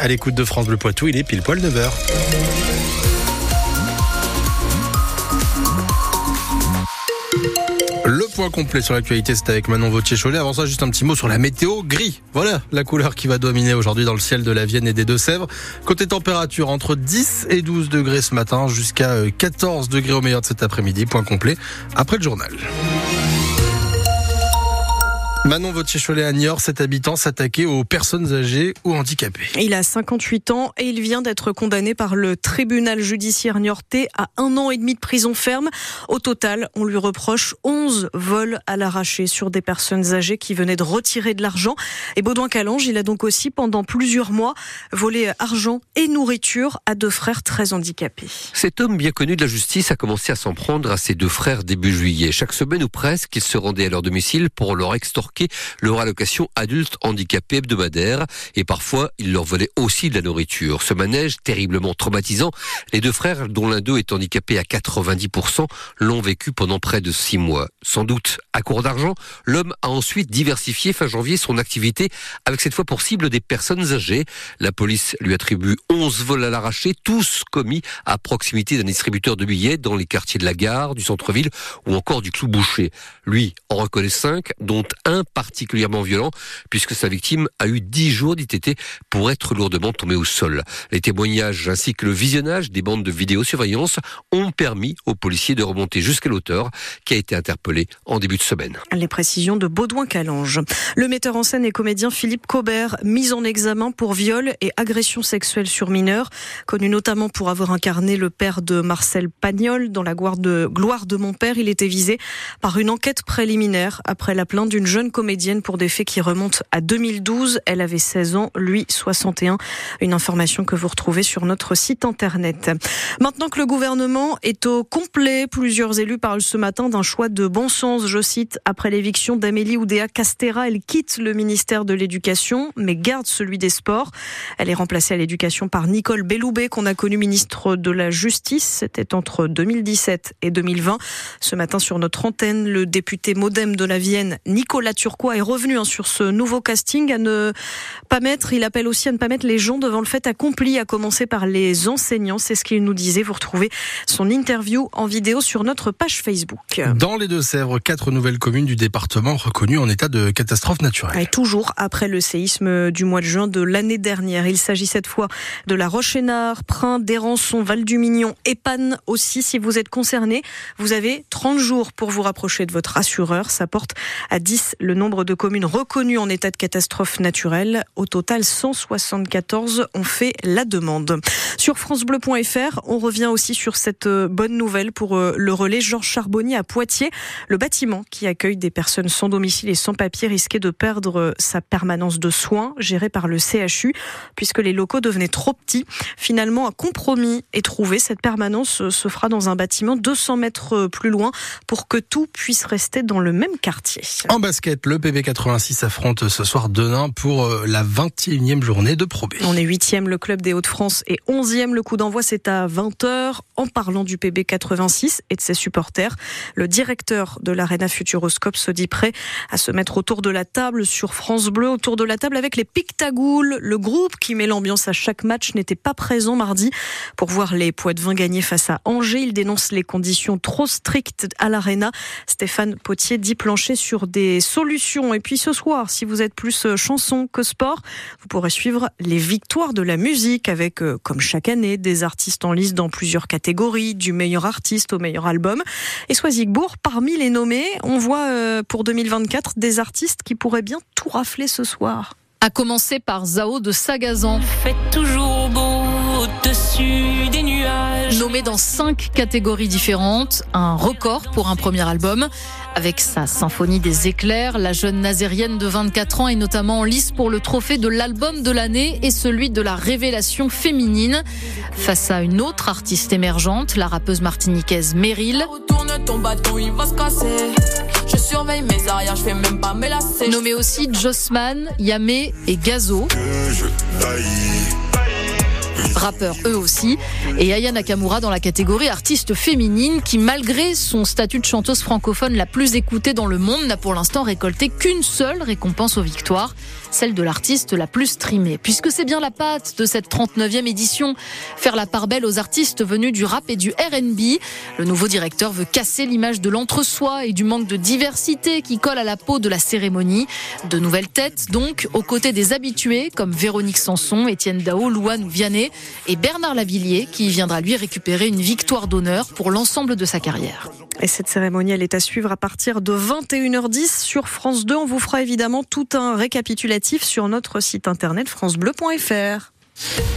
à l'écoute de France Bleu Poitou, il est pile poil 9h. Le point complet sur l'actualité, c'est avec Manon Vautier-Cholet. Avant ça, juste un petit mot sur la météo gris. Voilà la couleur qui va dominer aujourd'hui dans le ciel de la Vienne et des Deux-Sèvres. Côté température, entre 10 et 12 degrés ce matin, jusqu'à 14 euh, degrés au meilleur de cet après-midi. Point complet après le journal. Manon Vautier-Cholet à Niort, cet habitant s'attaquait aux personnes âgées ou handicapées. Il a 58 ans et il vient d'être condamné par le tribunal judiciaire niortais à un an et demi de prison ferme. Au total, on lui reproche 11 vols à l'arraché sur des personnes âgées qui venaient de retirer de l'argent. Et Baudouin Calange, il a donc aussi pendant plusieurs mois volé argent et nourriture à deux frères très handicapés. Cet homme bien connu de la justice a commencé à s'en prendre à ses deux frères début juillet. Chaque semaine ou presque, il se rendait à leur domicile pour leur extorquer leur allocation adulte handicapé hebdomadaire et parfois il leur volait aussi de la nourriture. Ce manège terriblement traumatisant, les deux frères, dont l'un d'eux est handicapé à 90%, l'ont vécu pendant près de six mois. Sans doute à court d'argent, l'homme a ensuite diversifié fin janvier son activité avec cette fois pour cible des personnes âgées. La police lui attribue 11 vols à l'arraché, tous commis à proximité d'un distributeur de billets dans les quartiers de la gare, du centre-ville ou encore du Clou Boucher. Lui en reconnaît 5, dont un particulièrement violent puisque sa victime a eu 10 jours d'ITT pour être lourdement tombée au sol. Les témoignages ainsi que le visionnage des bandes de vidéosurveillance ont permis aux policiers de remonter jusqu'à l'auteur qui a été interpellé en début de semaine. Les précisions de Baudouin Calange. Le metteur en scène et comédien Philippe Cobert, mis en examen pour viol et agression sexuelle sur mineurs, connu notamment pour avoir incarné le père de Marcel Pagnol dans la gloire de, gloire de mon père, il était visé par une enquête préliminaire après la plainte d'une jeune comédienne pour des faits qui remontent à 2012. Elle avait 16 ans, lui 61. Une information que vous retrouvez sur notre site internet. Maintenant que le gouvernement est au complet, plusieurs élus parlent ce matin d'un choix de bon sens, je cite, après l'éviction d'Amélie Oudéa Castera, elle quitte le ministère de l'Éducation, mais garde celui des Sports. Elle est remplacée à l'éducation par Nicole Belloubet, qu'on a connu ministre de la Justice. C'était entre 2017 et 2020. Ce matin, sur notre antenne, le député modem de la Vienne, Nicolas Turquois est revenu hein, sur ce nouveau casting à ne pas mettre, il appelle aussi à ne pas mettre les gens devant le fait accompli, à commencer par les enseignants. C'est ce qu'il nous disait. Vous retrouvez son interview en vidéo sur notre page Facebook. Dans les Deux-Sèvres, quatre nouvelles communes du département reconnues en état de catastrophe naturelle. Et toujours après le séisme du mois de juin de l'année dernière. Il s'agit cette fois de la Roche-Hénard, Prin, Dérançon, Val-du-Mignon, Épanne aussi. Si vous êtes concerné, vous avez 30 jours pour vous rapprocher de votre assureur. Ça porte à 10 le nombre de communes reconnues en état de catastrophe naturelle. Au total, 174 ont fait la demande. Sur francebleu.fr, on revient aussi sur cette euh, bonne nouvelle pour euh, le relais Georges Charbonnier à Poitiers. Le bâtiment qui accueille des personnes sans domicile et sans papier risquait de perdre euh, sa permanence de soins gérée par le CHU puisque les locaux devenaient trop petits. Finalement, un compromis est trouvé. Cette permanence se fera dans un bâtiment 200 mètres plus loin pour que tout puisse rester dans le même quartier. En basket, le PB86 affronte ce soir Denain pour euh, la 21e journée de Pro B. On est 8e le club des Hauts-de-France et 11e le coup d'envoi c'est à 20h. En parlant du PB86 et de ses supporters, le directeur de l'Arena Futuroscope se dit prêt à se mettre autour de la table sur France Bleu, autour de la table avec les Pictagoules. Le groupe qui met l'ambiance à chaque match n'était pas présent mardi pour voir les Poids-de-Vin gagner face à Angers. Il dénonce les conditions trop strictes à l'Arena. Stéphane Potier dit plancher sur des solutions. Et puis ce soir, si vous êtes plus euh, chanson que sport, vous pourrez suivre les victoires de la musique avec, euh, comme chaque année, des artistes en lice dans plusieurs catégories, du meilleur artiste au meilleur album. Et Soisigbourg, parmi les nommés, on voit euh, pour 2024 des artistes qui pourraient bien tout rafler ce soir. À commencer par Zao de Sagazan. Fait toujours beau au-dessus des nuages. Nommé dans cinq catégories différentes, un record pour un premier album. Avec sa symphonie des éclairs, la jeune nazérienne de 24 ans est notamment en lice pour le trophée de l'album de l'année et celui de la révélation féminine. Face à une autre artiste émergente, la rappeuse martiniquaise Meryl. Retourne ton bâton, il va se casser. Je surveille mes arrières, je fais même pas mes lacets. Nommé aussi Jossman, Yamé et Gazo. Rappeurs eux aussi. Et Aya Nakamura dans la catégorie artiste féminine qui, malgré son statut de chanteuse francophone la plus écoutée dans le monde, n'a pour l'instant récolté qu'une seule récompense aux victoires, celle de l'artiste la plus streamée. Puisque c'est bien la patte de cette 39e édition, faire la part belle aux artistes venus du rap et du RB. Le nouveau directeur veut casser l'image de l'entre-soi et du manque de diversité qui colle à la peau de la cérémonie. De nouvelles têtes donc, aux côtés des habitués comme Véronique Sanson, Étienne Dao, Louane ou Vianney et Bernard Lavillier qui viendra lui récupérer une victoire d'honneur pour l'ensemble de sa carrière. Et cette cérémonie, elle est à suivre à partir de 21h10 sur France 2. On vous fera évidemment tout un récapitulatif sur notre site internet francebleu.fr.